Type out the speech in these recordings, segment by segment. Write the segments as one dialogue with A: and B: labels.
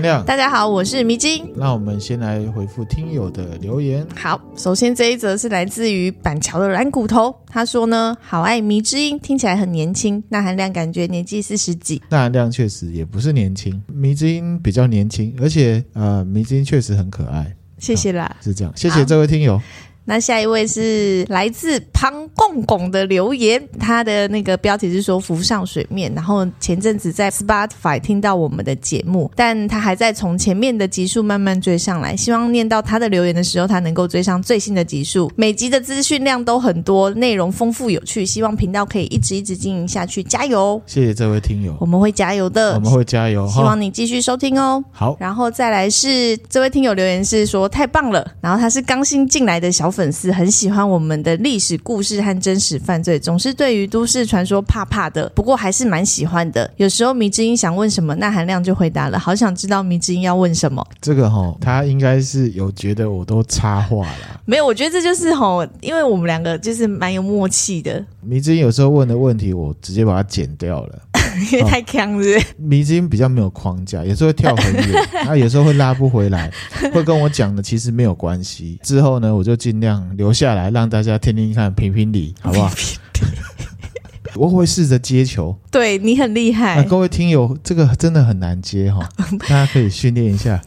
A: 亮。
B: 大家好，我是迷津。
A: 那我们先来回复听友的留言。
B: 好，首先这一则是来自于板桥的蓝骨头，他说呢，好爱迷之音，听起来很年轻。那含亮感觉年纪四十几，
A: 那含亮确实也不是年轻，迷之音比较年轻，而且呃，迷之音确实很可爱。
B: 谢谢啦，
A: 是这样，谢谢这位听友。
B: 那下一位是来自庞公公的留言，他的那个标题是说浮上水面。然后前阵子在 Spotify 听到我们的节目，但他还在从前面的集数慢慢追上来。希望念到他的留言的时候，他能够追上最新的集数。每集的资讯量都很多，内容丰富有趣，希望频道可以一直一直经营下去，加油！
A: 谢谢这位听友，
B: 我们会加油的，
A: 我们会加油，
B: 希望你继续收听哦。
A: 好，
B: 然后再来是这位听友留言是说太棒了，然后他是刚新进来的小粉丝，很喜欢我们的历史故事和真实犯罪，总是对于都市传说怕怕的，不过还是蛮喜欢的。有时候迷之音想问什么，那韩亮就回答了。好想知道迷之音要问什么。
A: 这个齁，他应该是有觉得我都插话了。
B: 没有，我觉得这就是齁，因为我们两个就是蛮有默契的。
A: 迷之音有时候问的问题，我直接把它剪掉了。
B: 因为太强了，
A: 迷之音比较没有框架，有时候会跳很远，然后有时候会拉不回来，会跟我讲的其实没有关系。之后呢，我就尽量留下来让大家听听看，评评理，好不好？我会试着接球，
B: 对你很厉害。
A: 啊，各位听友，这个真的很难接哈，大家可以训练一下。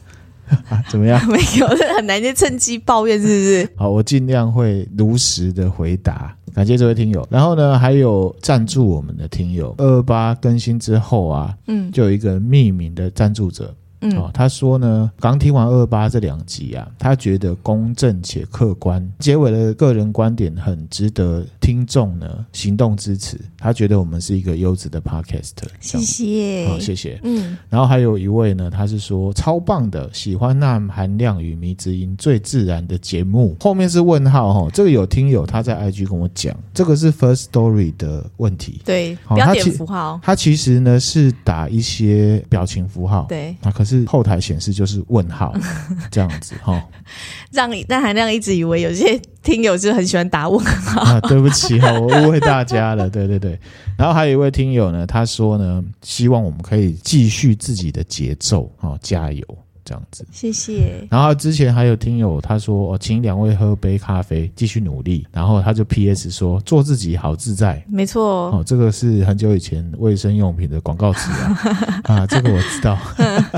A: 啊，怎么样？
B: 没有，这很难就，趁机抱怨是不是？
A: 好，我尽量会如实的回答。感谢这位听友，然后呢，还有赞助我们的听友，二二八更新之后啊，嗯，就有一个匿名的赞助者。嗯、哦，他说呢，刚听完二二八这两集啊，他觉得公正且客观，结尾的个人观点很值得听众呢行动支持。他觉得我们是一个优质的 podcast。
B: 谢谢，
A: 好、哦，谢谢。嗯，然后还有一位呢，他是说超棒的，喜欢那含量与迷之音最自然的节目。后面是问号哈、哦，这个有听友他在 IG 跟我讲，这个是 First Story 的问题。
B: 对，标点符号，
A: 他其实呢是打一些表情符号。
B: 对，
A: 啊，可是。是后台显示就是问号这样子哈，
B: 让但含亮一直以为有些听友是很喜欢打问号
A: 啊，对不起哈，我误会大家了，对对对。然后还有一位听友呢，他说呢，希望我们可以继续自己的节奏，啊，加油。这样子，
B: 谢谢。
A: 然后之前还有听友他说，哦，请两位喝杯咖啡，继续努力。然后他就 PS 说，做自己好自在。
B: 没错，
A: 哦，这个是很久以前卫生用品的广告词啊，啊，这个我知道。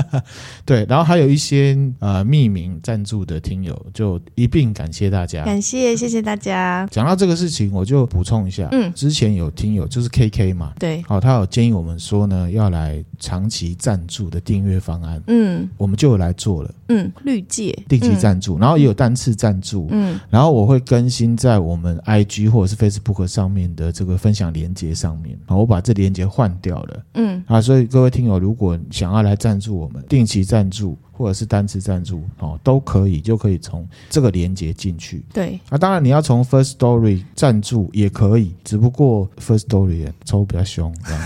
A: 对，然后还有一些呃匿名赞助的听友，就一并感谢大家，
B: 感谢，谢谢大家。
A: 讲到这个事情，我就补充一下，嗯，之前有听友就是 KK 嘛，
B: 对，
A: 哦，他有建议我们说呢，要来长期赞助的订阅方案，嗯，我们就。来做了，
B: 嗯，绿界。
A: 定期赞助，嗯，然后也有单次赞助，嗯，然后我会更新在我们 IG 或者是 Facebook 上面的这个分享连接上面，好，我把这连接换掉了，嗯，啊，所以各位听友，如果想要来赞助我们定期赞助。或者是单次赞助哦，都可以，就可以从这个连接进去。
B: 对，
A: 啊，当然你要从 First Story 赞助也可以，只不过 First Story 抽比较凶，这样。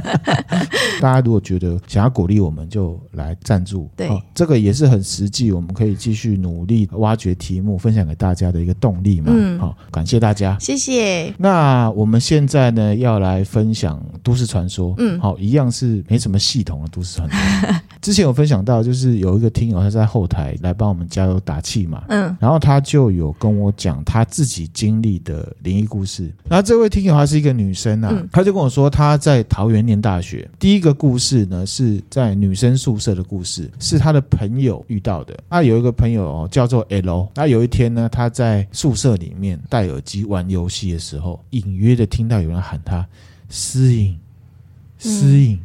A: 大家如果觉得想要鼓励我们，就来赞助。
B: 对、
A: 哦，这个也是很实际，我们可以继续努力挖掘题目，分享给大家的一个动力嘛。嗯，好、哦，感谢大家，
B: 谢谢。
A: 那我们现在呢，要来分享都市传说。嗯，好、哦，一样是没什么系统的都市传说。之前有分享到，就是。有一个听友他在后台来帮我们加油打气嘛，嗯，然后他就有跟我讲他自己经历的灵异故事。然后这位听友她是一个女生啊，她就跟我说她在桃园念大学。第一个故事呢是在女生宿舍的故事，是她的朋友遇到的。那有一个朋友哦叫做 L，那有一天呢她在宿舍里面戴耳机玩游戏的时候，隐约的听到有人喊她思颖，思颖。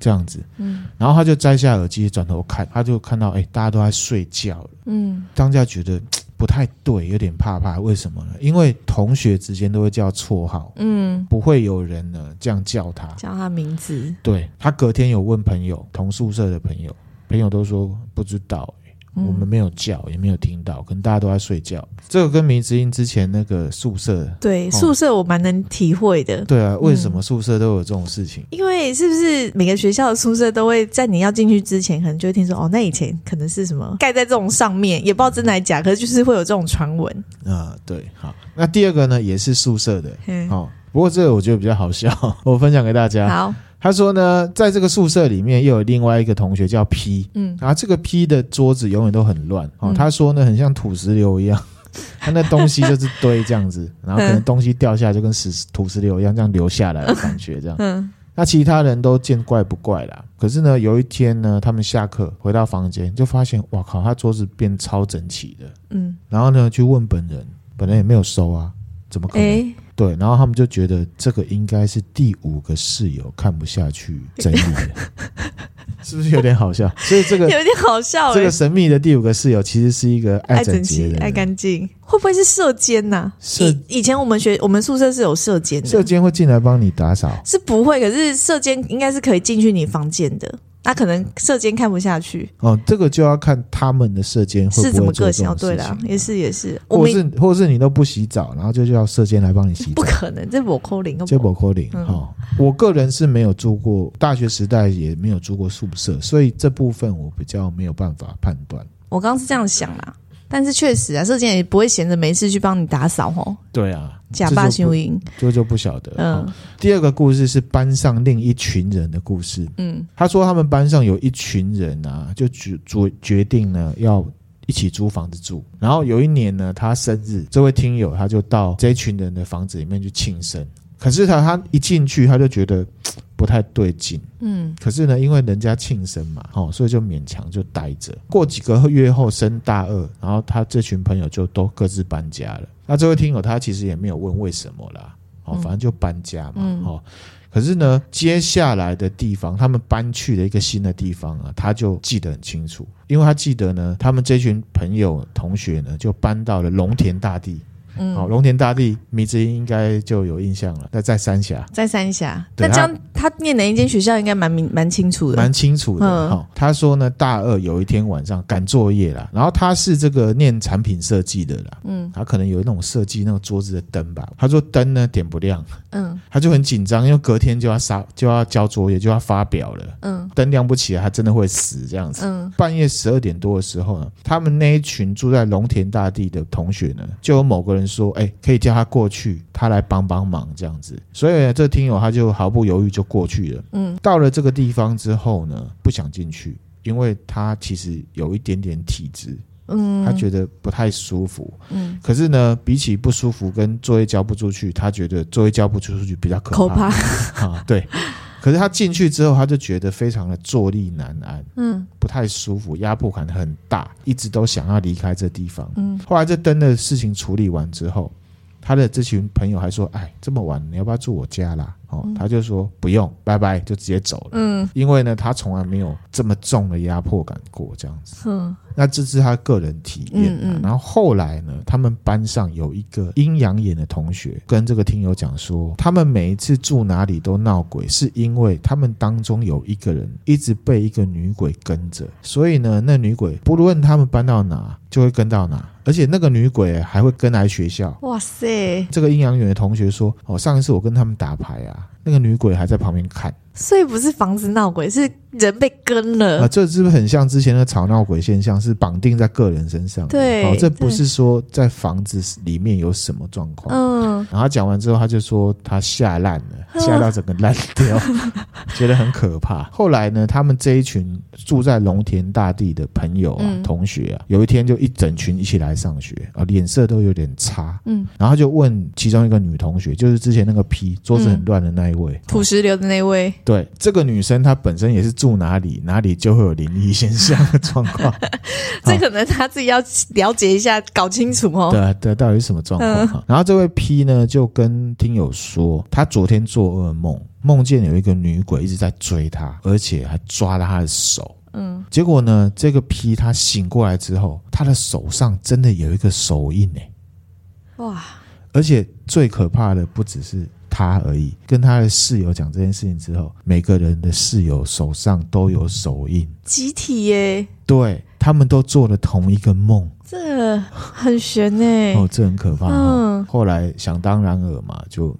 A: 这样子，嗯，然后他就摘下耳机，转头看，他就看到，哎，大家都在睡觉了，嗯，当下觉得 不太对，有点怕怕。为什么呢？因为同学之间都会叫绰号，嗯，不会有人呢这样叫他，
B: 叫他名字。
A: 对，他隔天有问朋友，同宿舍的朋友，朋友都说不知道。我们没有叫，也没有听到，可能大家都在睡觉。这个跟迷之音之前那个宿舍，
B: 对、哦、宿舍我蛮能体会的。
A: 对啊，为什么宿舍都有这种事情？
B: 因为是不是每个学校的宿舍都会在你要进去之前，可能就会听说哦，那以前可能是什么盖在这种上面，也不知道真的还假，可是就是会有这种传闻。
A: 啊，对，好。那第二个呢，也是宿舍的，好、哦。不过这个我觉得比较好笑，我分享给大家。
B: 好。
A: 他说呢，在这个宿舍里面又有另外一个同学叫 P，嗯，然后这个 P 的桌子永远都很乱哦。他说呢，很像土石流一样，他那东西就是堆这样子，然后可能东西掉下来就跟石土石流一样这样流下来的感觉这样。嗯，那其他人都见怪不怪啦。可是呢，有一天呢，他们下课回到房间就发现，哇靠，他桌子变超整齐的。嗯，然后呢，去问本人，本人也没有收啊，怎么可能？欸对，然后他们就觉得这个应该是第五个室友看不下去整理的，是不是有点好笑？所以这个
B: 有点好笑。
A: 这个神秘的第五个室友其实是一个爱整洁的、
B: 爱干净。会不会是射监呐、啊？舍以，以前我们学我们宿舍是有射监的，
A: 射监会进来帮你打扫？
B: 是不会，可是射监应该是可以进去你房间的。那可能射箭看不下去
A: 哦，这个就要看他们的舍监会不会做这种事情。是怎么个性？对啦，
B: 也是也是，
A: 或是或是你都不洗澡，然后就叫射箭来帮你洗澡。
B: 不可能，这我扣零，
A: 这我扣零。哈，我个人是没有住过，大学时代也没有住过宿舍，所以这部分我比较没有办法判断。
B: 我刚刚是这样想啦。但是确实啊，舍监也不会闲着没事去帮你打扫哦。
A: 对啊，
B: 假扮修营，
A: 这就不晓得。嗯，第二个故事是班上另一群人的故事。嗯，他说他们班上有一群人啊，就决决决定呢要一起租房子住。然后有一年呢，他生日，这位听友他就到这一群人的房子里面去庆生。可是他他一进去他就觉得 不太对劲，嗯，可是呢，因为人家庆生嘛，哦，所以就勉强就待着。过几个月后升大二，然后他这群朋友就都各自搬家了。那这位听友他其实也没有问为什么啦，哦，反正就搬家嘛，哦，可是呢，接下来的地方他们搬去了一个新的地方啊，他就记得很清楚，因为他记得呢，他们这群朋友同学呢就搬到了龙田大地。嗯，好，龙田大地，米子英应该就有印象了。那在三峡，
B: 在三峡。那这样他念哪一间学校，应该蛮明蛮清楚的，
A: 蛮清楚的。好、嗯，他说呢，大二有一天晚上赶作业啦，然后他是这个念产品设计的啦，嗯，他可能有那种设计那个桌子的灯吧。他说灯呢点不亮，嗯，他就很紧张，因为隔天就要杀就要交作业就要发表了，嗯，灯亮不起来，他真的会死这样子。嗯，半夜十二点多的时候呢，他们那一群住在龙田大地的同学呢，就有某个人。说哎，可以叫他过去，他来帮帮忙这样子。所以这听友他就毫不犹豫就过去了。嗯，到了这个地方之后呢，不想进去，因为他其实有一点点体质，嗯，他觉得不太舒服。嗯，可是呢，比起不舒服跟作业交不出去，他觉得作业交不出去比较可怕。可怕 啊，对。可是他进去之后，他就觉得非常的坐立难安，嗯，不太舒服，压迫感很大，一直都想要离开这地方。嗯，后来这灯的事情处理完之后，他的这群朋友还说：“哎，这么晚，你要不要住我家啦？”哦，他就说不用，拜拜，就直接走了。嗯，因为呢，他从来没有这么重的压迫感过，这样子。嗯，那这是他个人体验。嗯嗯。然后后来呢，他们班上有一个阴阳眼的同学，跟这个听友讲说，他们每一次住哪里都闹鬼，是因为他们当中有一个人一直被一个女鬼跟着，所以呢，那女鬼不论他们搬到哪，就会跟到哪，而且那个女鬼还会跟来学校。哇塞！这个阴阳眼的同学说，哦，上一次我跟他们打牌啊。那个女鬼还在旁边看，
B: 所以不是房子闹鬼，是人被跟了
A: 啊！这是不是很像之前那个吵闹鬼现象？是绑定在个人身上？
B: 对，
A: 哦，这不是说在房子里面有什么状况。嗯，然后他讲完之后，他就说他吓烂了，吓到整个烂掉，觉得很可怕。后来呢，他们这一群住在龙田大地的朋友啊、嗯、同学啊，有一天就一整群一起来上学啊，脸色都有点差。嗯，然后就问其中一个女同学，就是之前那个批桌子很乱的那一位。嗯
B: 土石流的那位，
A: 对这个女生，她本身也是住哪里，哪里就会有灵异现象的状况。
B: 这可能她自己要了解一下，搞清楚哦。
A: 对对，到底是什么状况？嗯、然后这位 P 呢，就跟听友说，他昨天做噩梦，梦见有一个女鬼一直在追他，而且还抓了他的手。嗯，结果呢，这个 P 他醒过来之后，他的手上真的有一个手印哎，哇！而且最可怕的不只是。他而已，跟他的室友讲这件事情之后，每个人的室友手上都有手印，
B: 集体耶，
A: 对，他们都做了同一个梦，
B: 这很悬呢。
A: 哦，这很可怕。嗯，后来想当然尔嘛，就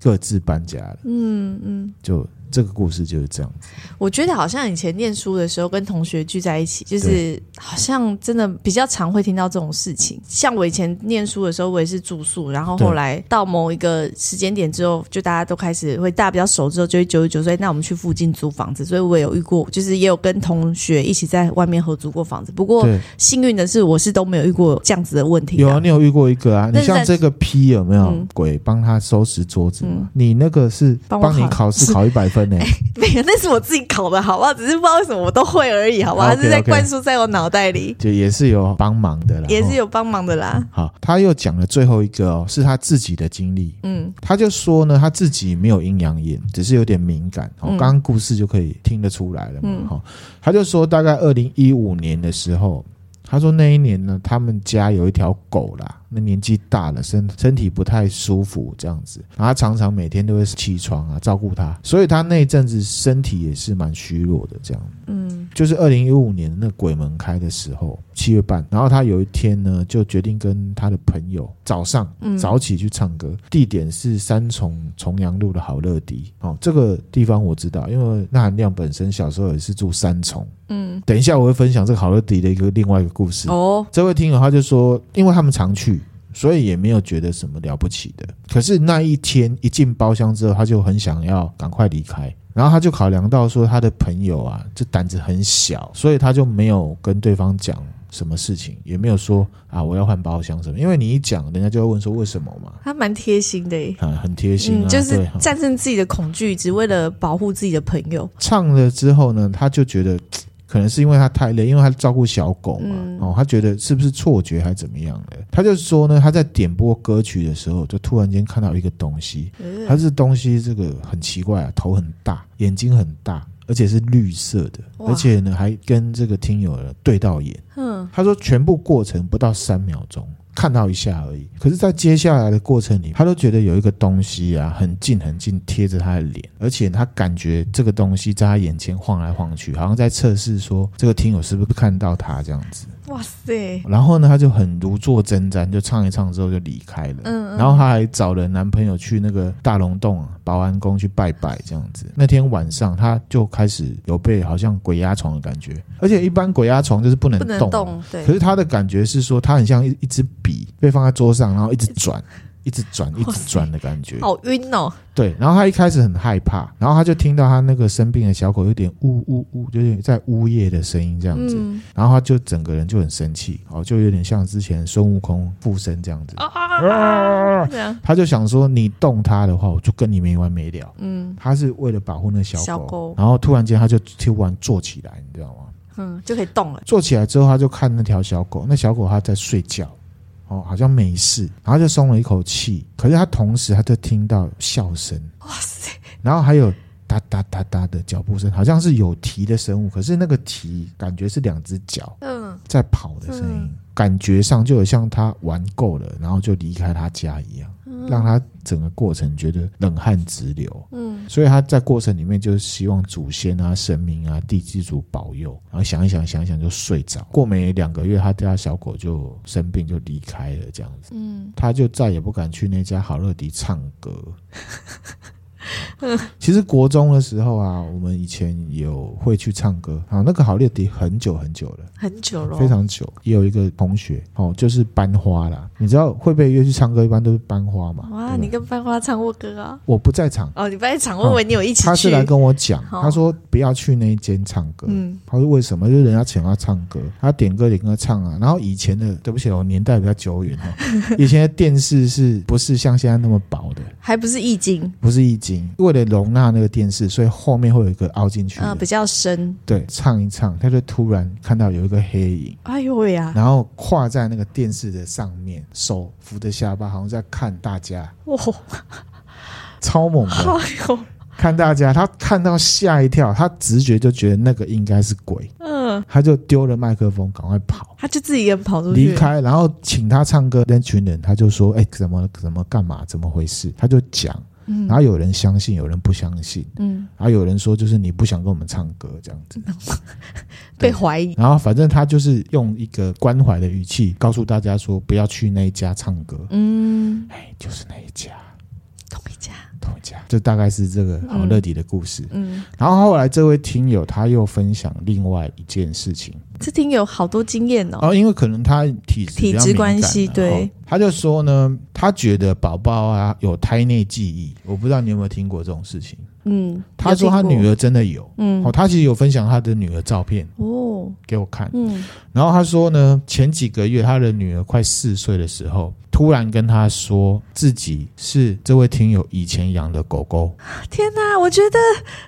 A: 各自搬家了。嗯嗯，就。这个故事就是这样子。
B: 我觉得好像以前念书的时候，跟同学聚在一起，就是好像真的比较常会听到这种事情。像我以前念书的时候，我也是住宿，然后后来到某一个时间点之后，就大家都开始会大家比较熟之后，就会九十九岁，那我们去附近租房子。所以我也有遇过，就是也有跟同学一起在外面合租过房子。不过幸运的是，我是都没有遇过这样子的问题。
A: 有啊，你有遇过一个啊？你像这个 P 有没有、嗯、鬼帮他收拾桌子你那个是帮你考试考一百分呢、欸？
B: 没有，那是我自己考的，好不好？只是不知道为什么我都会而已，好不好？还是在灌输在我脑袋里，
A: 就也是有帮忙的啦，
B: 也是有帮忙的啦。
A: 好，他又讲了最后一个哦，是他自己的经历。嗯，他就说呢，他自己没有阴阳眼，只是有点敏感。哦，刚刚故事就可以听得出来了嘛。好、嗯，他就说大概二零一五年的时候。他说那一年呢，他们家有一条狗啦，那年纪大了，身身体不太舒服，这样子，然后他常常每天都会起床啊照顾他，所以他那一阵子身体也是蛮虚弱的，这样。嗯，就是二零一五年那鬼门开的时候，七月半，然后他有一天呢，就决定跟他的朋友早上早起去唱歌，地点是三重重阳路的好乐迪。哦，这个地方我知道，因为那含亮本身小时候也是住三重。嗯，等一下我会分享这个好乐迪的一个另外一个故事哦。这位听友他就说，因为他们常去，所以也没有觉得什么了不起的。可是那一天一进包厢之后，他就很想要赶快离开，然后他就考量到说他的朋友啊，这胆子很小，所以他就没有跟对方讲什么事情，也没有说啊我要换包厢什么。因为你一讲，人家就会问说为什么嘛。他蛮贴心的耶，啊，很贴心啊，嗯，就是战胜自己的恐惧，只为了保护自己的朋友。唱了之后呢，他就觉得。可能是因为他太累，因为他照顾小狗嘛，嗯、哦，他觉得是不是错觉还是怎么样的？他就说呢，他在点播歌曲的时候，就突然间看到一个东西，他这东西这个很奇怪啊，头很大，眼睛很大，而且是绿色的，而且呢还跟这个听友对到眼。嗯，他说全部过程不到三秒钟。看到一下而已，可是，在接下来的过程里，他都觉得有一个东西啊，很近很近贴着他的脸，而且他感觉这个东西在他眼前晃来晃去，好像在测试说这个听友是不是看到他这样子。哇塞！然后呢，他就很如坐针毡，就唱一唱之后就离开了。嗯，嗯，然后他还找了男朋友去那个大龙洞保安宫去拜拜，这样子。那天晚上他就开始有被好像鬼压床的感觉，而且一般鬼压床就是不能动，不能动。对。可是他的感觉是说，他很像一一支笔被放在桌上，然后一直转。一直转，一直转的感觉，好晕哦。对，然后他一开始很害怕，然后他就听到他那个生病的小狗有点呜呜呜，就是在呜咽的声音这样子，嗯、然后他就整个人就很生气，哦，就有点像之前孙悟空附身这样子啊，啊啊他就想说你动他的话，我就跟你没完没了。嗯，他是为了保护那小狗，小狗然后突然间他就突然坐起来，你知道吗？嗯，就可以动了。坐起来之后，他就看那条小狗，那小狗它在睡觉。哦，好像没事，然后就松了一口气。可是他同时他就听到笑声，哇塞！然后还有哒哒哒哒的脚步声，好像是有蹄的生物。可是那个蹄感觉是两只脚，嗯，在跑的声音，嗯、感觉上就有像他玩够了，然后就离开他家一样。让他整个过程觉得冷汗直流，嗯，所以他在过程里面就是希望祖先啊、神明啊、地基主保佑，然后想一想、想一想就睡着。过没两个月，他家小狗就生病就离开了，这样子，嗯，他就再也不敢去那家好乐迪唱歌。其实国中的时候啊，我们以前有会去唱歌啊。那个好乐迪很久很久了，很久了，非常久。也有一个同学哦，就是班花啦。你知道会被约去唱歌，一般都是班花嘛。哇，你跟班花唱过歌啊？我不在场哦，你不在场，我以为你有一起去。他是来跟我讲，他说不要去那一间唱歌。嗯，他说为什么？就是人家请他唱歌，他点歌点歌唱啊。然后以前的，对不起，我年代比较久远哈。以前的电视是不是像现在那么薄的？还不是液晶，不是液晶。为了容纳那个电视，所以后面会有一个凹进去啊，比较深。对，唱一唱，他就突然看到有一个黑影，哎呦喂呀！然后跨在那个电视的上面，手扶着下巴，好像在看大家。哇，超猛的！哎呦，看大家，他看到吓一跳，他直觉就觉得那个应该是鬼。嗯，他就丢了麦克风，赶快跑。他就自己一个人跑出去，离开，然后请他唱歌。那群人他就说：“哎，怎么怎么干嘛？怎么回事？”他就讲。嗯，然后有人相信，有人不相信，嗯，然后有人说就是你不想跟我们唱歌这样子，被怀疑。然后反正他就是用一个关怀的语气告诉大家说不要去那一家唱歌，嗯，哎，就是那一家，同一家。同一家，就大概是这个好乐迪的故事。
B: 嗯，
A: 然后后来这位听友他又分享另外一件事情，
B: 这听友好多经验哦。
A: 哦，因为可能他体质
B: 体质关系，对，
A: 他就说呢，他觉得宝宝啊有胎内记忆，我不知道你有没有听过这种事情。
B: 嗯，
A: 他说他女儿真的有，
B: 嗯，
A: 哦，他其实有分享他的女儿照片
B: 哦。
A: 给我看，
B: 嗯，
A: 然后他说呢，前几个月他的女儿快四岁的时候，突然跟他说自己是这位听友以前养的狗狗。
B: 天哪，我觉得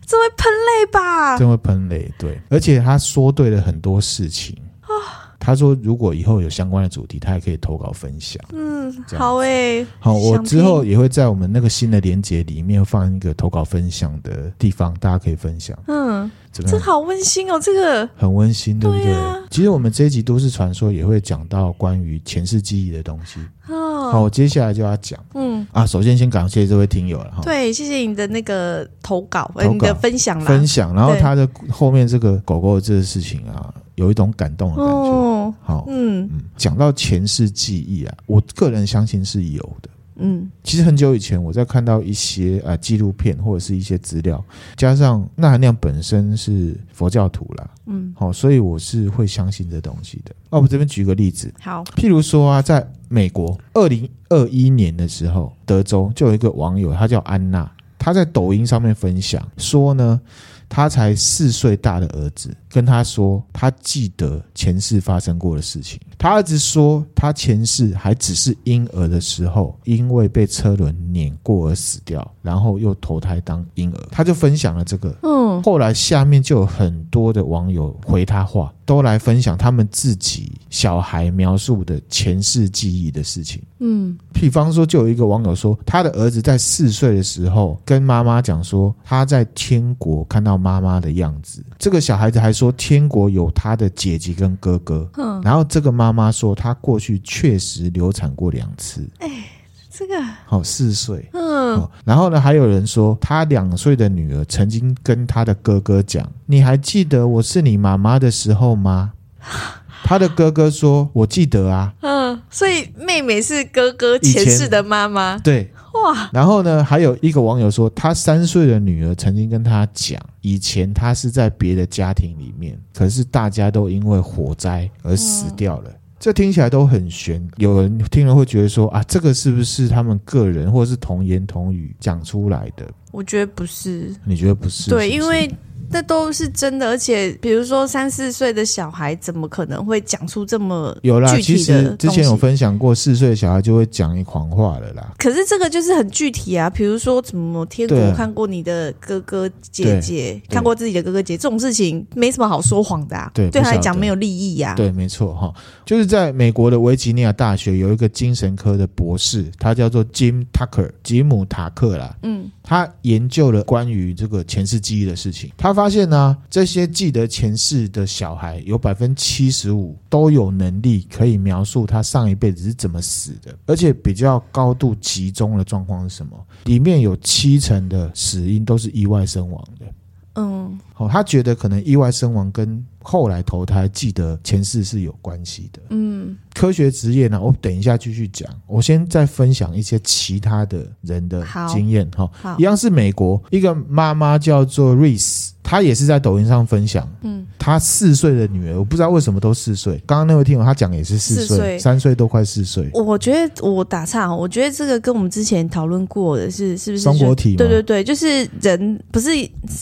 B: 这会喷泪吧？
A: 这会喷泪，对，而且他说对了很多事情啊。他说：“如果以后有相关的主题，他也可以投稿分享。”
B: 嗯，好诶、欸，
A: 好，我之后也会在我们那个新的连接里面放一个投稿分享的地方，大家可以分享。
B: 嗯，这好温馨哦，这个
A: 很温馨，对不
B: 对？
A: 其实我们这一集都市传说也会讲到关于前世记忆的东西。
B: 哦，
A: 好，我接下来就要讲。嗯啊，首先先感谢这位听友了哈。
B: 对，谢谢你的那个投稿，投稿你的分享啦，
A: 分享。然后他的后面这个狗狗的这个事情啊。有一种感动的感觉，哦、好，嗯嗯，讲到前世记忆啊，我个人相信是有的，嗯，其实很久以前我在看到一些啊纪录片或者是一些资料，加上那含亮本身是佛教徒啦，嗯，好，所以我是会相信这东西的。哦，我这边举个例子，
B: 好，
A: 譬如说啊，在美国二零二一年的时候，德州就有一个网友，他叫安娜，他在抖音上面分享说呢。他才四岁大的儿子跟他说，他记得前世发生过的事情。他儿子说，他前世还只是婴儿的时候，因为被车轮碾过而死掉，然后又投胎当婴儿。他就分享了这个。嗯，后来下面就有很多的网友回他话，都来分享他们自己小孩描述的前世记忆的事情。嗯，比方说，就有一个网友说，他的儿子在四岁的时候跟妈妈讲说，他在天国看到妈妈的样子。这个小孩子还说，天国有他的姐姐跟哥哥。嗯，然后这个妈妈说，她过去确实流产过两次。哎，
B: 这个
A: 好四岁。嗯，然后呢，还有人说，他两岁的女儿曾经跟他的哥哥讲：“你还记得我是你妈妈的时候吗？” 他的哥哥说：“我记得啊。”
B: 嗯，所以妹妹是哥哥前世的妈妈。
A: 对，哇。然后呢，还有一个网友说，他三岁的女儿曾经跟他讲，以前他是在别的家庭里面，可是大家都因为火灾而死掉了。嗯，这听起来都很悬。有人听了会觉得说啊，这个是不是他们个人或者是童言童语讲出来的？
B: 我觉得不是。
A: 你觉得不是？
B: 对，
A: 是是
B: 因为。那都是真的，而且比如说三四岁的小孩，怎么可能会讲出这么
A: 有啦？其实之前有分享过，四岁的小孩就会讲一狂话了啦。
B: 可是这个就是很具体啊，比如说怎么天国看过你的哥哥姐姐，看过自己的哥哥姐姐，这种事情没什么好说谎的啊。对，对他来讲没有利益呀。
A: 对，没错哈，就是在美国的维吉尼亚大学有一个精神科的博士，他叫做 Jim Tucker，吉姆塔克啦。嗯。他研究了关于这个前世记忆的事情，他发现呢、啊，这些记得前世的小孩有百分之七十五都有能力可以描述他上一辈子是怎么死的，而且比较高度集中的状况是什么？里面有七成的死因都是意外身亡的。嗯，好，他觉得可能意外身亡跟后来投胎记得前世是有关系的。嗯。科学职业呢？我等一下继续讲。我先再分享一些其他的人的经验哈。一样是美国一个妈妈叫做 Reese，她也是在抖音上分享。嗯，她四岁的女儿，我不知道为什么都四岁。刚刚那位听友他讲也是四岁，三岁都快四岁。
B: 我觉得我打岔，我觉得这个跟我们之前讨论过的是是不是
A: 双国体？
B: 对对对，就是人不是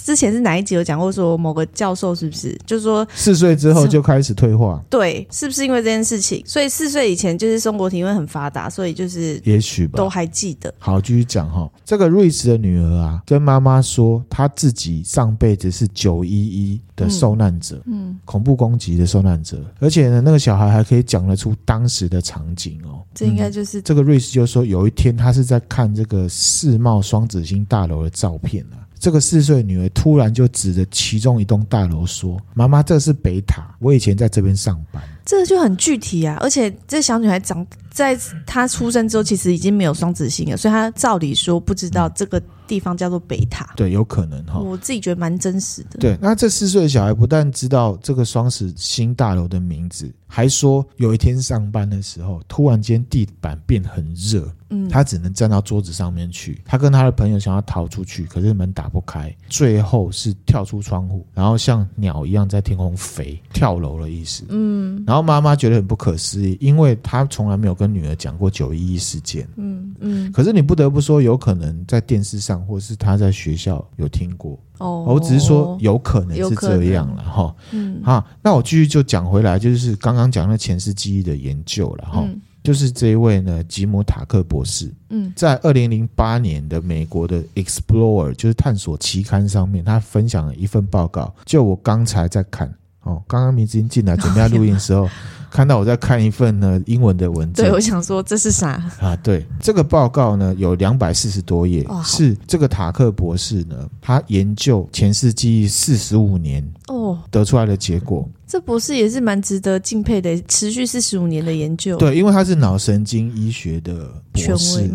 B: 之前是哪一集有讲过说某个教授是不是？就是说
A: 四岁之后就开始退化。
B: 对，是不是因为这件事情？所以。四岁以前就是松果体因为很发达，所以就是
A: 也许吧，
B: 都还记得。
A: 好，继续讲哈。这个瑞士的女儿啊，跟妈妈说，她自己上辈子是九一一的受难者，嗯，恐怖攻击的受难者，而且呢，那个小孩还可以讲得出当时的场景哦。
B: 这应该就是、嗯、
A: 这个瑞士就说，有一天他是在看这个世贸双子星大楼的照片啊。这个四岁女儿突然就指着其中一栋大楼说：“妈妈，这是北塔，我以前在这边上班。”
B: 这个就很具体啊，而且这小女孩长在她出生之后，其实已经没有双子星了，所以她照理说不知道这个。地方叫做北塔，
A: 对，有可能哈。
B: 我自己觉得蛮真实的。
A: 对，那这四岁的小孩不但知道这个双子星大楼的名字，还说有一天上班的时候，突然间地板变很热，嗯，他只能站到桌子上面去。他跟他的朋友想要逃出去，可是门打不开，最后是跳出窗户，然后像鸟一样在天空飞，跳楼的意思。嗯，然后妈妈觉得很不可思议，因为她从来没有跟女儿讲过九一一事件。嗯嗯，可是你不得不说，有可能在电视上。或是她在学校有听过哦，我只是说有可能是这样了哈。嗯，好，那我继续就讲回来，就是刚刚讲的前世记忆的研究了哈。就是这一位呢，吉姆塔克博士，嗯，在二零零八年的美国的 Explorer 就是探索期刊上面，他分享了一份报告。就我刚才在看哦，刚刚明子英进来准备要录音的时候。看到我在看一份呢英文的文字，
B: 对，我想说这是啥
A: 啊？对，这个报告呢有两百四十多页，是这个塔克博士呢他研究前世记忆四十五年哦得出来的结果。
B: 这博士也是蛮值得敬佩的，持续四十五年的研究。
A: 对，因为他是脑神经医学的博士，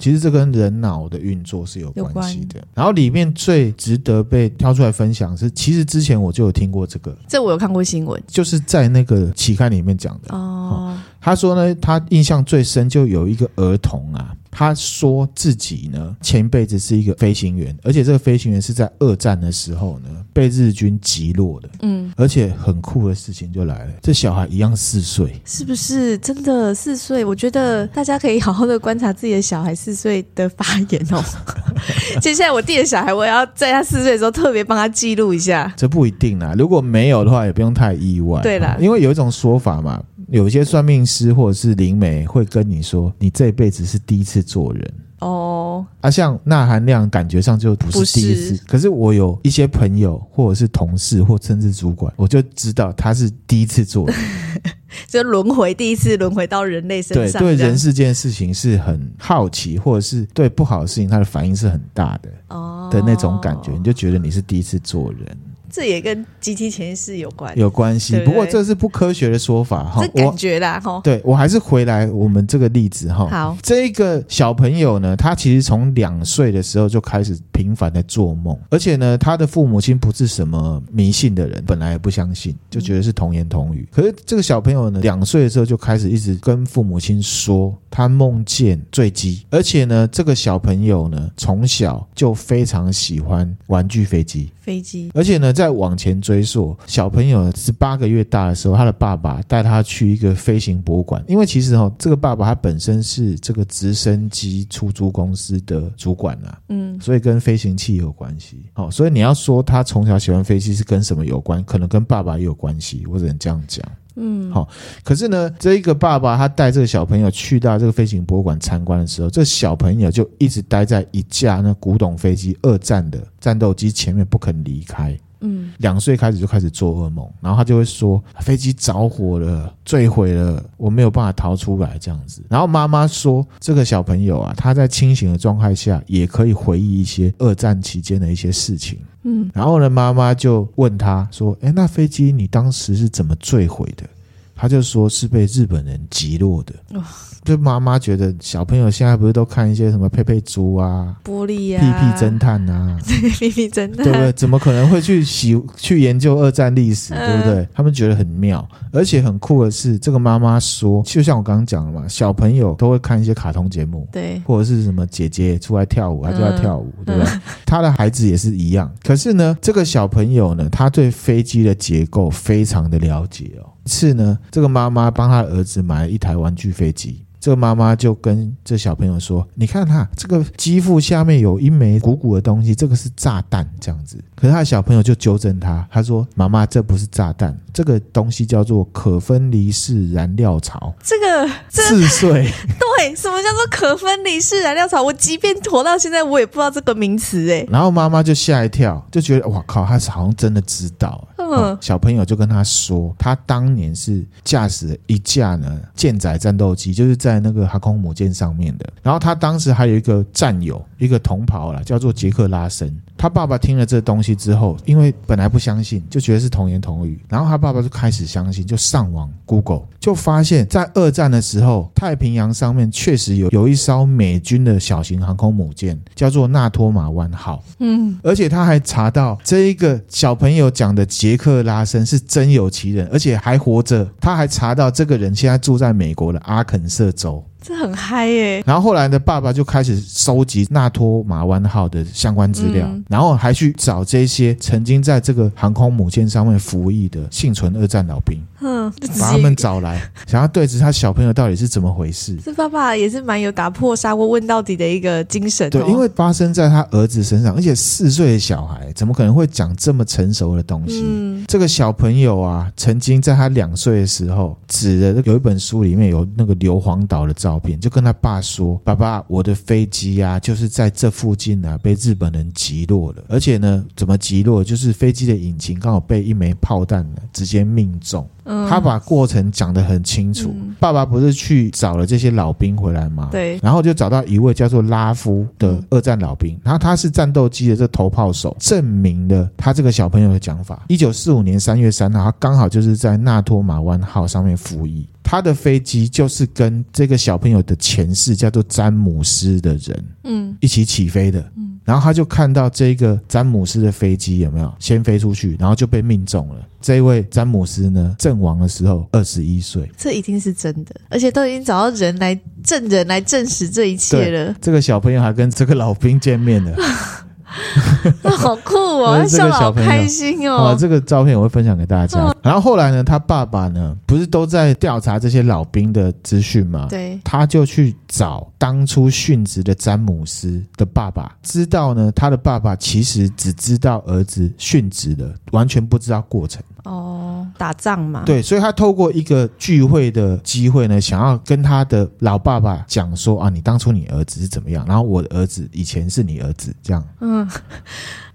A: 其实这跟人脑的运作是有关系的。然后里面最值得被挑出来分享是，其实之前我就有听过这个，
B: 这我有看过新闻，
A: 就是在那个期刊里面讲的哦。他说呢，他印象最深就有一个儿童啊。他说自己呢，前辈子是一个飞行员，而且这个飞行员是在二战的时候呢被日军击落的。嗯，而且很酷的事情就来了，这小孩一样四岁，
B: 是不是真的四岁？我觉得大家可以好好的观察自己的小孩四岁的发言哦。接下来我弟的小孩，我要在他四岁的时候特别帮他记录一下。
A: 这不一定啦，如果没有的话，也不用太意外。
B: 对啦，
A: 因为有一种说法嘛。有一些算命师或者是灵媒会跟你说，你这辈子是第一次做人哦。啊，像钠含量感觉上就不是第一次，可是我有一些朋友或者是同事或甚至主管，我就知道他是第一次做人，
B: 就轮回第一次轮回到人类身上。
A: 对，对人世间事情是很好奇，或者是对不好的事情，他的反应是很大的哦的那种感觉，你就觉得你是第一次做人。
B: 这也跟集体潜意识有关，
A: 有关系。不过这是不科学的说法哈，
B: 这感觉啦哈。
A: 对，我还是回来我们这个例子哈。好，这个小朋友呢，他其实从两岁的时候就开始频繁的做梦，而且呢，他的父母亲不是什么迷信的人，本来也不相信，就觉得是童言童语。可是这个小朋友呢，两岁的时候就开始一直跟父母亲说，他梦见坠机，而且呢，这个小朋友呢，从小就非常喜欢玩具飞机。
B: 飞机，
A: 而且呢，再往前追溯，小朋友十八个月大的时候，他的爸爸带他去一个飞行博物馆。因为其实哦，这个爸爸他本身是这个直升机出租公司的主管啊，嗯，所以跟飞行器有关系。好，所以你要说他从小喜欢飞机是跟什么有关？可能跟爸爸也有关系，我只能这样讲。嗯，好。可是呢，这一个爸爸他带这个小朋友去到这个飞行博物馆参观的时候，这小朋友就一直待在一架那古董飞机二战的战斗机前面不肯离开。嗯，两岁开始就开始做噩梦，然后他就会说飞机着火了，坠毁了，我没有办法逃出来这样子。然后妈妈说，这个小朋友啊，他在清醒的状态下也可以回忆一些二战期间的一些事情。嗯，然后呢，妈妈就问他说：“哎，那飞机你当时是怎么坠毁的？”他就说是被日本人击落的。哦就妈妈觉得小朋友现在不是都看一些什么佩佩猪啊、
B: 玻璃啊、
A: 屁屁侦探啊、
B: 屁屁侦探，
A: 对不对？怎么可能会去喜去研究二战历史，对不对？他们觉得很妙，而且很酷的是，这个妈妈说，就像我刚刚讲的嘛，小朋友都会看一些卡通节目，对，或者是什么姐姐出来跳舞，她就要跳舞，对不对？他的孩子也是一样。可是呢，这个小朋友呢，他对飞机的结构非常的了解哦。一次呢，这个妈妈帮他儿子买了一台玩具飞机。这个妈妈就跟这小朋友说：“你看他这个肌腹下面有一枚鼓鼓的东西，这个是炸弹，这样子。”可是他的小朋友就纠正他，他说：“妈妈，这不是炸弹，这个东西叫做可分离式燃料槽。”这个四岁
B: 对，什么叫做可分离式燃料槽？我即便活到现在，我也不知道这个名词哎。
A: 然后妈妈就吓一跳，就觉得哇靠，他好像真的知道。嗯，小朋友就跟他说，他当年是驾驶一架呢舰载战斗机，就是在那个航空母舰上面的。然后他当时还有一个战友，一个同袍啦，叫做杰克拉森。他爸爸听了这东西之后，因为本来不相信，就觉得是童言童语。然后他爸爸就开始相信，就上网 Google，就发现，在二战的时候，太平洋上面确实有有一艘美军的小型航空母舰，叫做纳托马湾号。嗯，而且他还查到这一个小朋友讲的杰克拉森是真有其人，而且还活着。他还查到这个人现在住在美国的阿肯色州。
B: 这很嗨耶！
A: 然后后来的爸爸就开始收集纳托马湾号的相关资料，嗯，然后还去找这些曾经在这个航空母舰上面服役的幸存二战老兵，嗯，把他们找来，想要对质他小朋友到底是怎么回事。
B: 这爸爸也是蛮有打破砂锅问到底的一个精神哦。
A: 对，因为发生在他儿子身上，而且四岁的小孩怎么可能会讲这么成熟的东西？嗯，这个小朋友啊，曾经在他两岁的时候，指的有一本书里面有那个硫磺岛的照片，就跟他爸说：“爸爸，我的飞机呀，就是在这附近呢，被日本人击落了。而且呢，怎么击落？就是飞机的引擎刚好被一枚炮弹呢直接命中。嗯，他把过程讲得很清楚。嗯，爸爸不是去找了这些老兵回来吗？
B: 对，
A: 然后就找到一位叫做拉夫的二战老兵，然后他是战斗机的这头炮手，证明了他这个小朋友的讲法。一九四五年三月三号，他刚好就是在纳托马湾号上面服役。”他的飞机就是跟这个小朋友的前世叫做詹姆斯的人，嗯，一起起飞的，嗯，然后他就看到这个詹姆斯的飞机有没有先飞出去，然后就被命中了。这一位詹姆斯呢，阵亡的时候二十一岁，
B: 这一定是真的，而且都已经找到人来证人来证实这一切了。
A: 这个小朋友还跟这个老兵见面了。
B: 好酷哦！他笑得好开心哦。
A: 啊，这个照片我会分享给大家。然后后来呢，他爸爸呢，不是都在调查这些老兵的资讯吗？
B: 对，
A: 他就去找当初殉职的詹姆斯的爸爸，知道呢，他的爸爸其实只知道儿子殉职了，完全不知道过程。
B: 哦，打仗嘛，
A: 对，所以他透过一个聚会的机会呢，想要跟他的老爸爸讲说啊，你当初你儿子是怎么样，然后我的儿子以前是你儿子这样。嗯，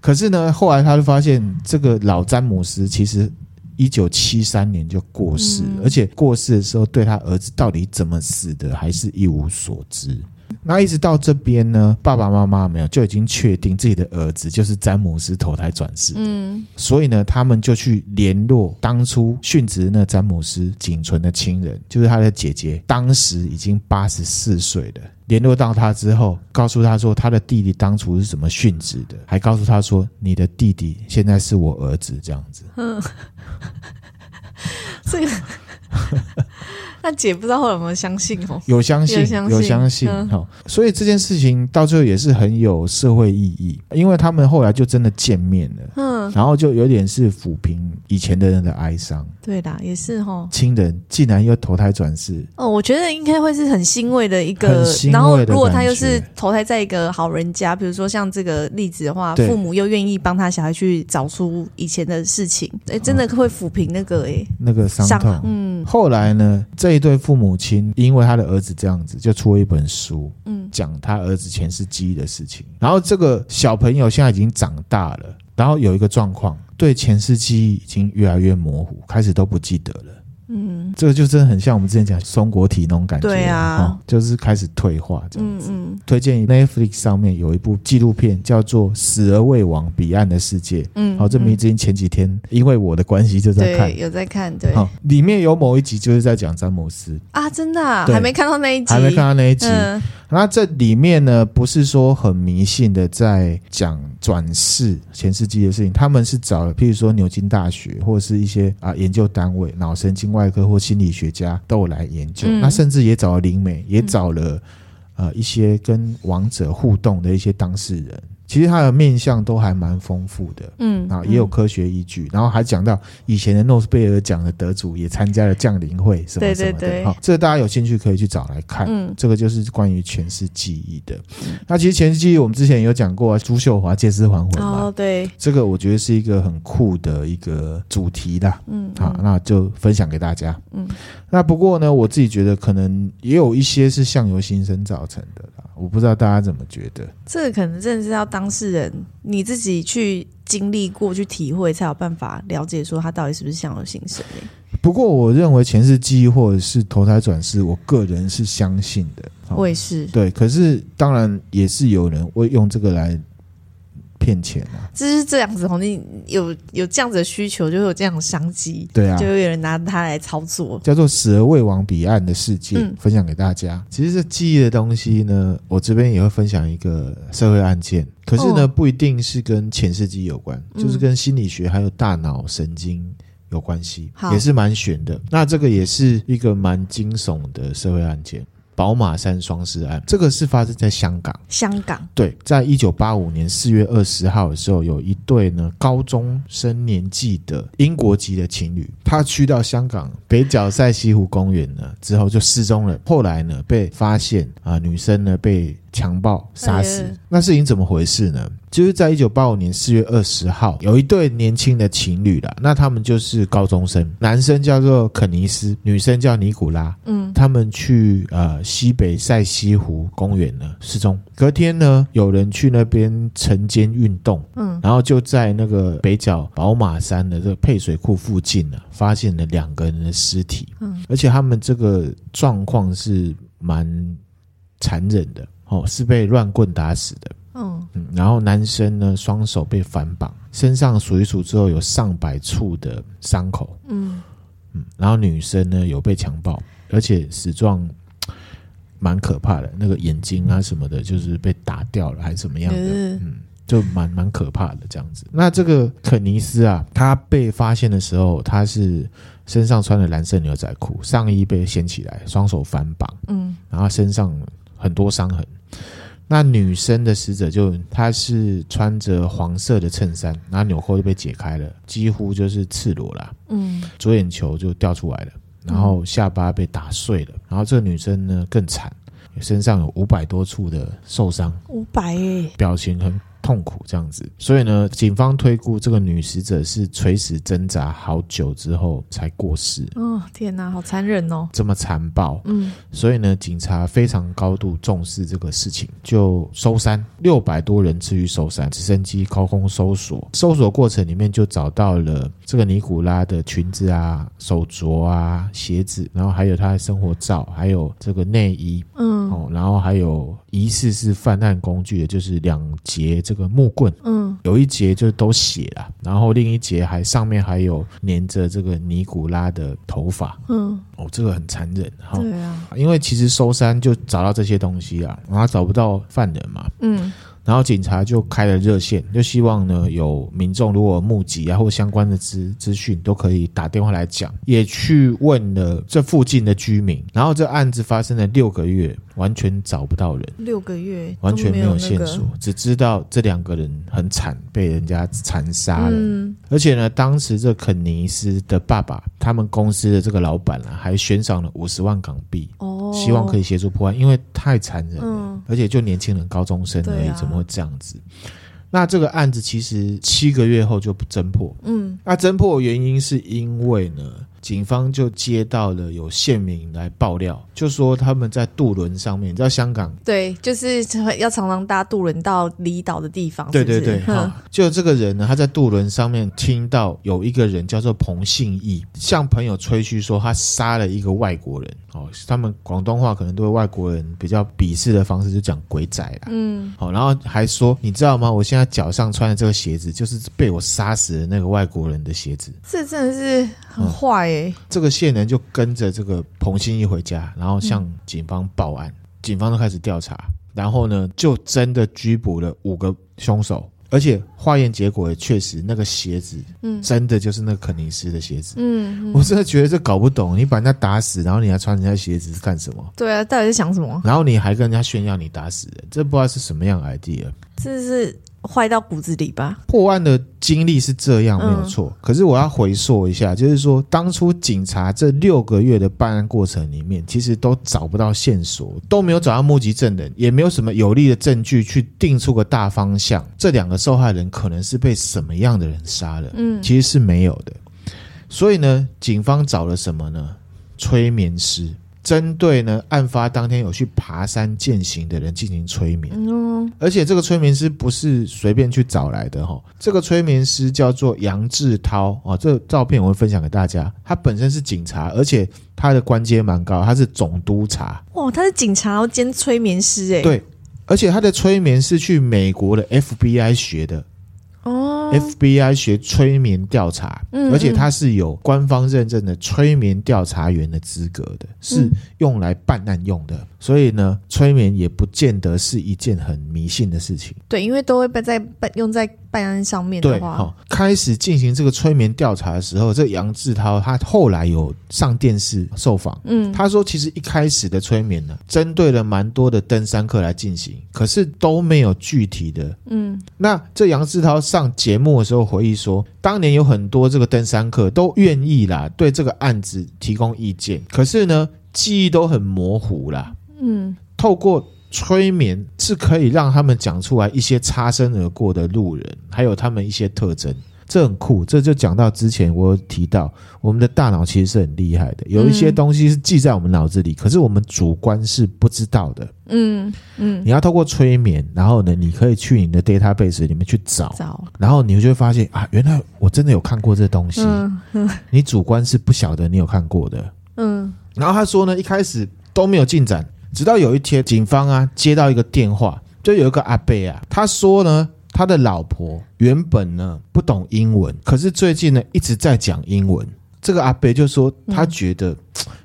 A: 可是呢，后来他就发现这个老詹姆斯其实一九七三年就过世，嗯，而且过世的时候对他儿子到底怎么死的，还是一无所知。那一直到这边呢，爸爸妈妈没有就已经确定自己的儿子就是詹姆斯投胎转世。嗯，所以呢，他们就去联络当初殉职那詹姆斯仅存的亲人，就是他的姐姐，当时已经八十四岁了。联络到他之后，告诉他说他的弟弟当初是怎么殉职的，还告诉他说你的弟弟现在是我儿子这样子。嗯，
B: 这个。那姐不知道后来有没有相信哦？
A: 有相信，有相信，好，所以这件事情到最后也是很有社会意义，因为他们后来就真的见面了，嗯，然后就有点是抚平以前的人的哀伤。
B: 对啦，也是哈，
A: 亲人竟然又投胎转世。
B: 哦，我觉得应该会是很欣慰的一个，然后如果他又是投胎在一个好人家，比如说像这个例子的话，父母又愿意帮他小孩去找出以前的事情，哎，真的会抚平那个哎、欸、
A: 那个伤痛。嗯，后来呢，这。这对父母亲因为他的儿子这样子，就出了一本书，嗯，讲他儿子前世记忆的事情。然后这个小朋友现在已经长大了，然后有一个状况，对前世记忆已经越来越模糊，开始都不记得了。嗯，这个就真的很像我们之前讲松果体那种感觉，
B: 对啊，
A: 哦，就是开始退化这样子。嗯。嗯，推荐 Netflix 上面有一部纪录片，叫做《死而未亡彼岸的世界》。嗯，好，这名字前几天因为我的关系就在看，
B: 有在看，对。
A: 好，里面有某一集就是在讲詹姆斯。
B: 啊，真的，啊，还没看到那一集，
A: 还没看到那一集。嗯。那这里面呢，不是说很迷信的在讲转世前世记的事情，他们是找了，譬如说牛津大学或者是一些啊研究单位，脑神经外科或心理学家都有来研究。嗯、那甚至也找了灵媒，也找了呃一些跟亡者互动的一些当事人。其实它的面向都还蛮丰富的，嗯，啊，也有科学依据，嗯、然后还讲到以前的诺贝尔奖的得主也参加了降临会，什么什么的，好，这个大家有兴趣可以去找来看，嗯，这个就是关于前世记忆的。嗯、那其实前世记忆我们之前有讲过，朱秀华借尸还魂嘛，
B: 哦，对，
A: 这个我觉得是一个很酷的一个主题啦，嗯，好，那就分享给大家，嗯，那不过呢，我自己觉得可能也有一些是相由心生造成的啦。我不知道大家怎么觉得，
B: 这个可能真的是要当事人你自己去经历过、去体会，才有办法了解说他到底是不是相由心生。
A: 不过，我认为前世记忆或者是投胎转世，我个人是相信的。
B: 我也是。
A: 对，可是当然也是有人会用这个来。骗钱啊！
B: 就是这样子，红你有有这样子的需求，就会有这样的商机，
A: 对啊，
B: 就会有人拿它来操作，
A: 叫做“死而未亡彼岸”的世界，嗯、分享给大家。其实这记忆的东西呢，我这边也会分享一个社会案件，可是呢，哦、不一定是跟前世记忆有关，就是跟心理学还有大脑神经有关系，嗯、也是蛮玄的。那这个也是一个蛮惊悚的社会案件。宝马山双尸案，这个是发生在香港。
B: 香港
A: 对，在一九八五年四月二十号的时候，有一对呢高中生年纪的英国籍的情侣，他去到香港北角塞西湖公园呢之后就失踪了。后来呢被发现啊，女生呢被。强暴杀死，那事情怎么回事呢？就是在一九八五年四月二十号，有一对年轻的情侣啦，那他们就是高中生，男生叫做肯尼斯，女生叫尼古拉。嗯，他们去呃西北塞西湖公园呢失踪。隔天呢，有人去那边晨间运动，嗯，然后就在那个北角宝马山的这个配水库附近呢，发现了两个人的尸体。嗯，而且他们这个状况是蛮残忍的。哦，是被乱棍打死的。嗯嗯，然后男生呢，双手被反绑，身上数一数之后有上百处的伤口。嗯嗯，然后女生呢有被强暴，而且死状蛮可怕的，那个眼睛啊什么的，就是被打掉了还是怎么样的？嗯，就蛮蛮可怕的这样子。那这个肯尼斯啊，他被发现的时候，他是身上穿的蓝色牛仔裤，上衣被掀起来，双手反绑。嗯，然后身上很多伤痕。那女生的死者就她是穿着黄色的衬衫，然后纽扣就被解开了，几乎就是赤裸了。嗯，左眼球就掉出来了，然后下巴被打碎了，然后这个女生呢更惨，身上有五百多处的受伤，
B: 五百耶，
A: 表情很。痛苦这样子，所以呢，警方推估这个女死者是垂死挣扎好久之后才过世。
B: 哦，天哪，好残忍哦！
A: 这么残暴，嗯，所以呢，警察非常高度重视这个事情，就搜山，六百多人去搜山，直升机高空搜索，搜索过程里面就找到了这个尼古拉的裙子啊、手镯啊、鞋子，然后还有他的生活照，还有这个内衣，嗯，哦，然后还有疑似是犯案工具的，就是两节这个。这个木棍，嗯，有一节就都血了，然后另一节还上面还有粘着这个尼古拉的头发，嗯，哦，这个很残忍，哈，对啊，因为其实搜山就找到这些东西啊，然后找不到犯人嘛，嗯。然后警察就开了热线，就希望呢有民众如果目击啊或相关的资资讯都可以打电话来讲，也去问了这附近的居民。然后这案子发生了六个月，完全找不到人。
B: 六个月
A: 完全没有线索，那个、只知道这两个人很惨，被人家残杀了。嗯、而且呢，当时这肯尼斯的爸爸，他们公司的这个老板啊，还悬赏了五十万港币，哦，希望可以协助破案，因为太残忍了，嗯、而且就年轻人、高中生而已，怎么？会这样子，那这个案子其实七个月后就不侦破。嗯，那侦破原因是因为呢，警方就接到了有县民来爆料，就说他们在渡轮上面，你知道香港
B: 对，就是要常常搭渡轮到离岛的地方。
A: 对对对，哈，就这个人呢，他在渡轮上面听到有一个人叫做彭信义，向朋友吹嘘说他杀了一个外国人。哦，他们广东话可能对外国人比较鄙视的方式，就讲鬼仔啦。嗯，好，然后还说，你知道吗？我现在脚上穿的这个鞋子，就是被我杀死的那个外国人的鞋子。
B: 这真的是很坏
A: 诶。这个线人就跟着这个彭新一回家，然后向警方报案，嗯、警方都开始调查，然后呢，就真的拘捕了五个凶手，而且化验结果也确实那个鞋子，嗯，真的就是那个肯尼斯的鞋子，嗯，嗯我真的觉得这搞不懂，你把人家打死，然后你还穿人家鞋子是干什么？
B: 对啊，到底是想什么？
A: 然后你还跟人家炫耀你打死人，这不知道是什么样的 idea，
B: 这是。坏到骨子里吧。
A: 破案的经历是这样，没有错。嗯、可是我要回溯一下，就是说，当初警察这六个月的办案过程里面，其实都找不到线索，都没有找到目击证人，也没有什么有力的证据去定出个大方向。这两个受害人可能是被什么样的人杀了？嗯，其实是没有的。所以呢，警方找了什么呢？催眠师。针对呢案发当天有去爬山践行的人进行催眠。嗯，而且这个催眠师不是随便去找来的哈，这个催眠师叫做杨志涛啊，这个照片我会分享给大家。他本身是警察，而且他的官阶蛮高，他是总督察。
B: 哇，他是警察兼催眠师哎。
A: 对，而且他的催眠是去美国的 FBI 学的。哦，FBI 学催眠调查，嗯，而且他是有官方认证的催眠调查员的资格的，是用来办案用的。所以呢，催眠也不见得是一件很迷信的事情。
B: 对，因为都会被在办用在办案上面的话。
A: 开始进行这个催眠调查的时候，这杨志涛他后来有上电视受访，嗯，他说其实一开始的催眠呢，针对了蛮多的登山客来进行，可是都没有具体的，嗯，那这杨志涛上节目的时候回忆说，当年有很多这个登山客都愿意啦，对这个案子提供意见，可是呢，记忆都很模糊啦。嗯，透过催眠是可以让他们讲出来一些擦身而过的路人，还有他们一些特征，这很酷。这就讲到之前我有提到，我们的大脑其实是很厉害的，有一些东西是记在我们脑子里，可是我们主观是不知道的。嗯嗯，你要透过催眠，然后呢，你可以去你的 database 里面去找，找，然后你就会发现啊，原来我真的有看过这东西。嗯嗯，你主观是不晓得你有看过的。嗯，然后他说呢，一开始都没有进展。直到有一天，警方啊接到一个电话，就有一个阿伯啊，他说呢，他的老婆原本呢不懂英文，可是最近呢一直在讲英文。这个阿伯就说他觉得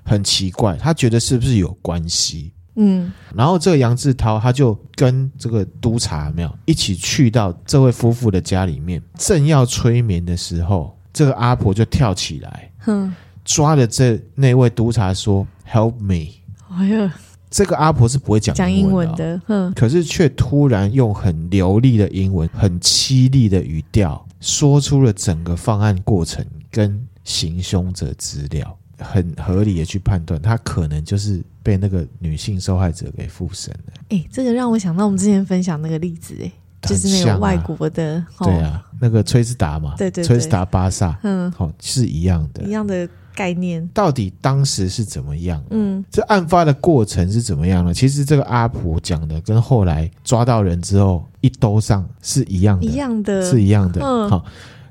A: 很奇怪，他觉得是不是有关系？嗯，然后这个杨志涛他就跟这个督察没有一起去到这位夫妇的家里面，正要催眠的时候，这个阿婆就跳起来，哼，抓了这那位督察说：“Help me！” 哎呀。这个阿婆是不会讲英文的，嗯，可是却突然用很流利的英文、很凄厉的语调，说出了整个犯案过程跟行凶者资料，很合理的去判断，他可能就是被那个女性受害者给附身了。
B: 哎，这个让我想到我们之前分享那个例子，哎，就是那个外国的，
A: 对啊，那个崔斯达嘛，对对，崔斯达巴萨，嗯，好，是一样的，
B: 一样的。概念
A: 到底当时是怎么样？嗯，这案发的过程是怎么样呢？其实这个阿婆讲的跟后来抓到人之后一兜上是一样的，
B: 一样的，
A: 是一样的。嗯，好，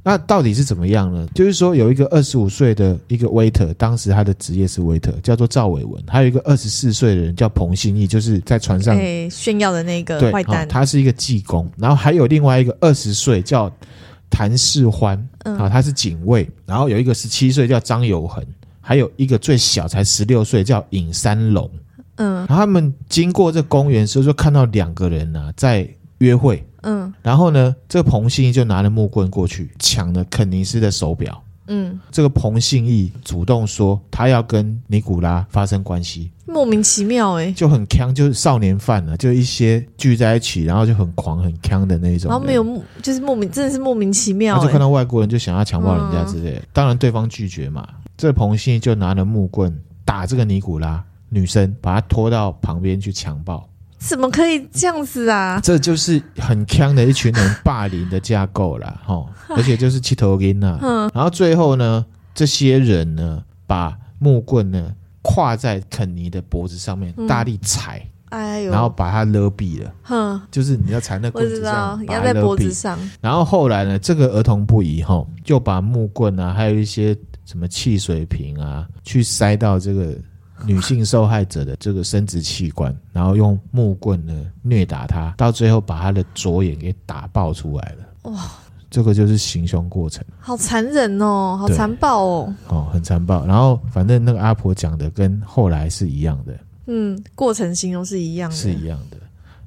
A: 那到底是怎么样呢？就是说有一个二十五岁的一个 waiter，当时他的职业是 waiter，叫做赵伟文；还有一个二十四岁的人叫彭新义，就是在船上
B: 炫耀的那个坏蛋，
A: 他是一个技工。然后还有另外一个二十岁叫。谭世欢啊，他是警卫，然后有一个十七岁叫张友恒，还有一个最小才十六岁叫尹三龙。嗯，然后他们经过这公园时候，就看到两个人呢、啊、在约会。嗯，然后呢，这个彭信义就拿了木棍过去抢了肯尼斯的手表。嗯，这个彭信义主动说他要跟尼古拉发生关系，
B: 莫名其妙哎、欸，
A: 就很锵，就是少年犯了，就一些聚在一起，然后就很狂很锵的那种。
B: 然后没有，就是莫名，真的是莫名其妙、欸。
A: 他就看到外国人就想要强暴人家之类的，嗯、当然对方拒绝嘛。这个彭信义就拿了木棍打这个尼古拉女生，把她拖到旁边去强暴。
B: 怎么可以这样子啊？
A: 这就是很强的一群人霸凌的架构啦。哈！而且就是七头音呐。嗯。然后最后呢，这些人呢，把木棍呢挎在肯尼的脖子上面，嗯、大力踩，哎呦，然后把他勒毙了。哼，就是你要踩那棍子上，
B: 压在脖子上。
A: 然后后来呢，这个儿童不宜哈，就把木棍啊，还有一些什么汽水瓶啊，去塞到这个。女性受害者的这个生殖器官，然后用木棍呢虐打她，到最后把她的左眼给打爆出来了。哇，这个就是行凶过程，
B: 好残忍哦，好残暴哦，
A: 哦，很残暴。然后反正那个阿婆讲的跟后来是一样的，
B: 嗯，过程形容是一样的，
A: 是一样的。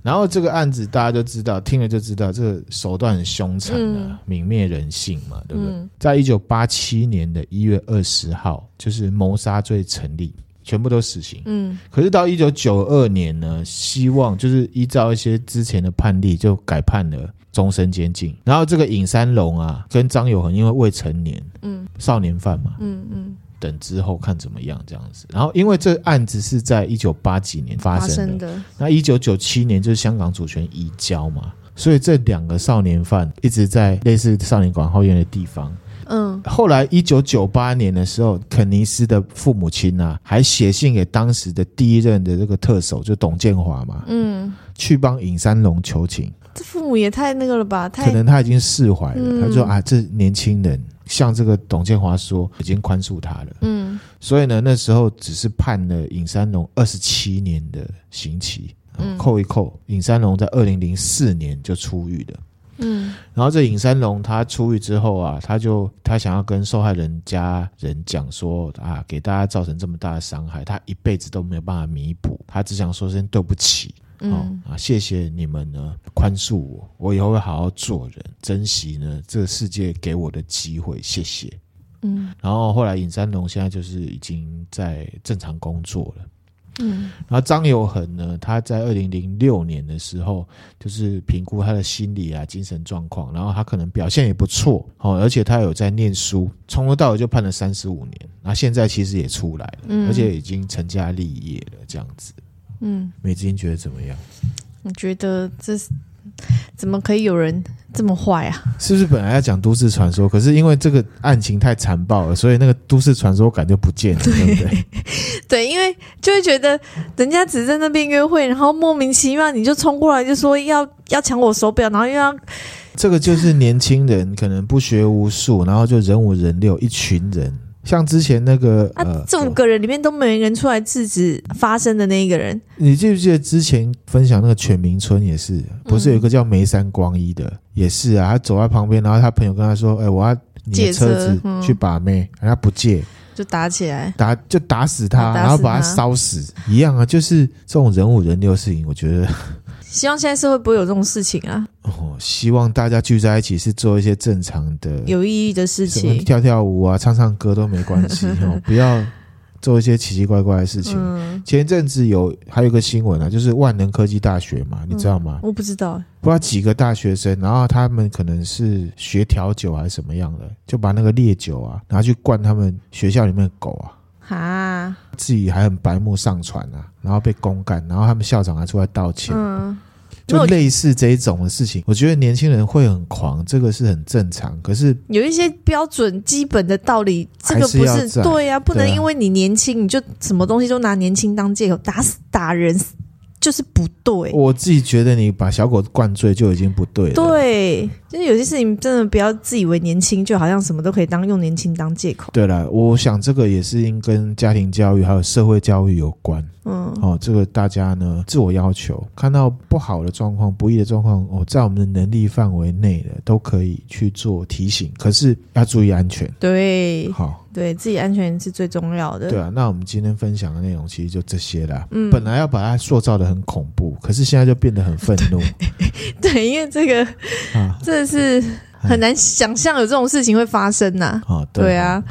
A: 然后这个案子大家就知道，听了就知道，这个手段很凶残啊，泯灭人性嘛，对不对？嗯、在一九八七年的一月二十号，就是谋杀罪成立。全部都死刑。嗯，可是到一九九二年呢，希望就是依照一些之前的判例，就改判了终身监禁。然后这个尹三龙啊，跟张友恒因为未成年，嗯，少年犯嘛，嗯嗯，等之后看怎么样这样子。然后因为这案子是在一九八几年发生的，生的那一九九七年就是香港主权移交嘛，所以这两个少年犯一直在类似少年管后院的地方。嗯，后来一九九八年的时候，肯尼斯的父母亲啊，还写信给当时的第一任的这个特首，就董建华嘛，嗯，去帮尹三龙求情。
B: 这父母也太那个了吧？太
A: 可能他已经释怀了。嗯、他说啊，这年轻人向这个董建华说，已经宽恕他了。嗯，所以呢，那时候只是判了尹三龙二十七年的刑期，嗯、扣一扣，尹三龙在二零零四年就出狱了。嗯，然后这尹三龙他出狱之后啊，他就他想要跟受害人家人讲说啊，给大家造成这么大的伤害，他一辈子都没有办法弥补，他只想说声对不起。嗯、哦啊，谢谢你们呢，宽恕我，我以后会好好做人，珍惜呢这个世界给我的机会，谢谢。嗯，然后后来尹三龙现在就是已经在正常工作了。嗯，然后张有恒呢，他在二零零六年的时候，就是评估他的心理啊、精神状况，然后他可能表现也不错，哦，而且他有在念书，从头到尾就判了三十五年，那现在其实也出来了，嗯，而且已经成家立业了，这样子。嗯，美金觉得怎么样？
B: 我觉得这是怎么可以有人这么坏啊？
A: 是不是本来要讲都市传说，可是因为这个案情太残暴了，所以那个都市传说感就不见了，对，对不对？
B: 对，因为就会觉得人家只在那边约会，然后莫名其妙你就冲过来就说要要抢我手表，然后又要
A: 这个就是年轻人可能不学无术，然后就人五人六一群人。像之前那个
B: 啊，这五个人里面都没人出来制止发生的那一个人。
A: 你记不记得之前分享那个犬鸣村也是，不是有一个叫梅山光一的，也是啊，他走在旁边，然后他朋友跟他说：“哎，我要你的车子去把妹，他不借，
B: 就打起来，
A: 打就打死他，然后把他烧死，一样啊，就是这种人五人六事情，我觉得。”
B: 希望现在社会不会有这种事情啊！
A: 哦，希望大家聚在一起是做一些正常的、
B: 有意义的事情，
A: 跳跳舞啊、唱唱歌都没关系 哦，不要做一些奇奇怪怪的事情。嗯、前一阵子有还有一个新闻啊，就是万能科技大学嘛，你知道吗？
B: 嗯、我不知道，
A: 不知道几个大学生，然后他们可能是学调酒还是什么样的，就把那个烈酒啊拿去灌他们学校里面的狗啊。啊！自己还很白目上传啊，然后被公干，然后他们校长还出来道歉。嗯，就类似这一种的事情，我觉得年轻人会很狂，这个是很正常。可是
B: 有一些标准基本的道理，这个不是对呀，不能因为你年轻，你就什么东西都拿年轻当借口，打死打人。就是不对，
A: 我自己觉得你把小狗灌醉就已经不对了。
B: 对，就是有些事情真的不要自以为年轻，就好像什么都可以当用年轻当借口。
A: 对了，我想这个也是因跟家庭教育还有社会教育有关。嗯，哦，这个大家呢自我要求，看到不好的状况、不易的状况，哦，在我们的能力范围内的都可以去做提醒，可是要注意安全。
B: 对，好。对自己安全是最重要的。
A: 对啊，那我们今天分享的内容其实就这些啦。嗯，本来要把它塑造的很恐怖，可是现在就变得很愤怒。
B: 对，对，因为这个啊，真的是很难想象有这种事情会发生呐。啊，对，对啊。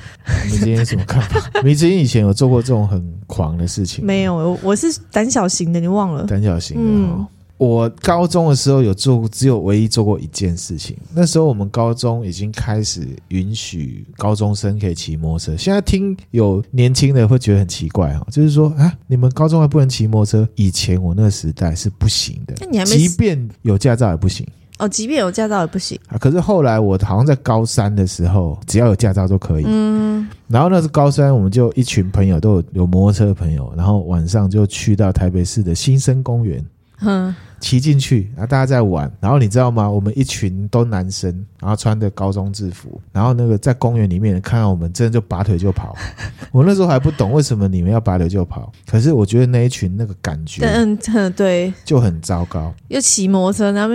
A: 你今天有什么看法？你之前以前有做过这种很狂的事情？
B: 没有，我我是胆小型的，你忘了？
A: 胆小型的。嗯。我高中的时候有做过，只有唯一做过一件事情。那时候我们高中已经开始允许高中生可以骑摩托车。现在听有年轻的会觉得很奇怪哈，就是说啊，你们高中还不能骑摩托车？以前我那个时代是不行的，那你还没，即便有驾照也不行
B: 哦。即便有驾照也不行
A: 啊。可是后来我好像在高三的时候，只要有驾照都可以。嗯。然后那是高三，我们就一群朋友都有有摩托车的朋友，然后晚上就去到台北市的新生公园。嗯。骑进去，然后大家在玩，然后你知道吗？我们一群都男生，然后穿的高中制服，然后那个在公园里面看到我们，真的就拔腿就跑。我那时候还不懂为什么你们要拔腿就跑，可是我觉得那一群那个感觉，
B: 嗯，对，
A: 就很糟糕。
B: 又骑摩托车，然后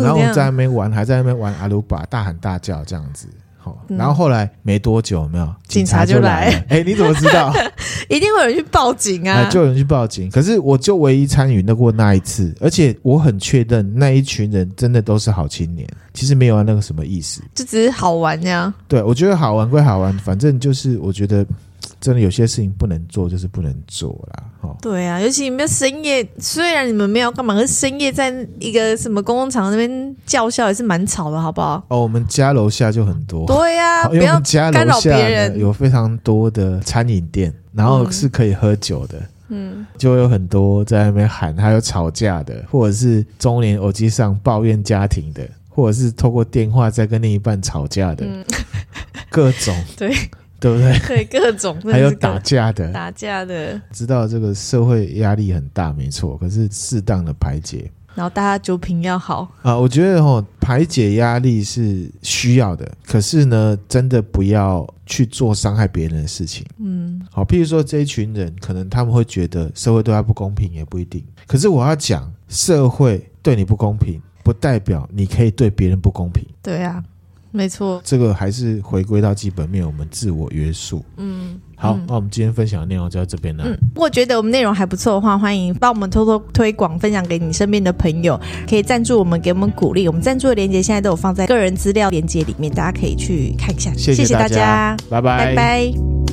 A: 然后我们在那边玩，还在那边玩阿鲁巴，大喊大叫这样子。然后后来没多久，有没有警察就来了。哎，你怎么知道？
B: 一定会有人去报警啊！
A: 就有人去报警。可是我就唯一参与那过那一次，而且我很确认那一群人真的都是好青年。其实没有那个什么意思，
B: 就只是好玩呀。
A: 对，我觉得好玩归好玩，反正就是我觉得。真的有些事情不能做，就是不能做啦。哈。对
B: 啊，尤其你们深夜，虽然你们没有干嘛，可是深夜在一个什么公共场那边叫嚣也是蛮吵的，好不好？
A: 哦，我们家楼下就很多。
B: 对呀、啊，不要干扰别人。
A: 有非常多的餐饮店，然后是可以喝酒的。嗯，就有很多在那边喊，还有吵架的，或者是中年耳机上抱怨家庭的，或者是透过电话在跟另一半吵架的。嗯各种
B: 对。
A: 对不对？
B: 对，各种
A: 还有打架的，
B: 打架的，
A: 知道这个社会压力很大，没错。可是适当的排解，
B: 然后大家酒品要好
A: 啊。我觉得哦，排解压力是需要的，可是呢，真的不要去做伤害别人的事情。嗯，好，譬如说这一群人，可能他们会觉得社会对他不公平，也不一定。可是我要讲，社会对你不公平，不代表你可以对别人不公平。
B: 对啊。没错，
A: 这个还是回归到基本面，我们自我约束。嗯，好，嗯、那我们今天分享的内容就到这边了。嗯，
B: 如果觉得我们内容还不错的话，欢迎帮我们偷偷推广，分享给你身边的朋友，可以赞助我们，给我们鼓励。我们赞助的链接现在都有放在个人资料链接里面，大家可以去看一下。
A: 谢谢大家，谢谢大家，拜拜，
B: 拜拜。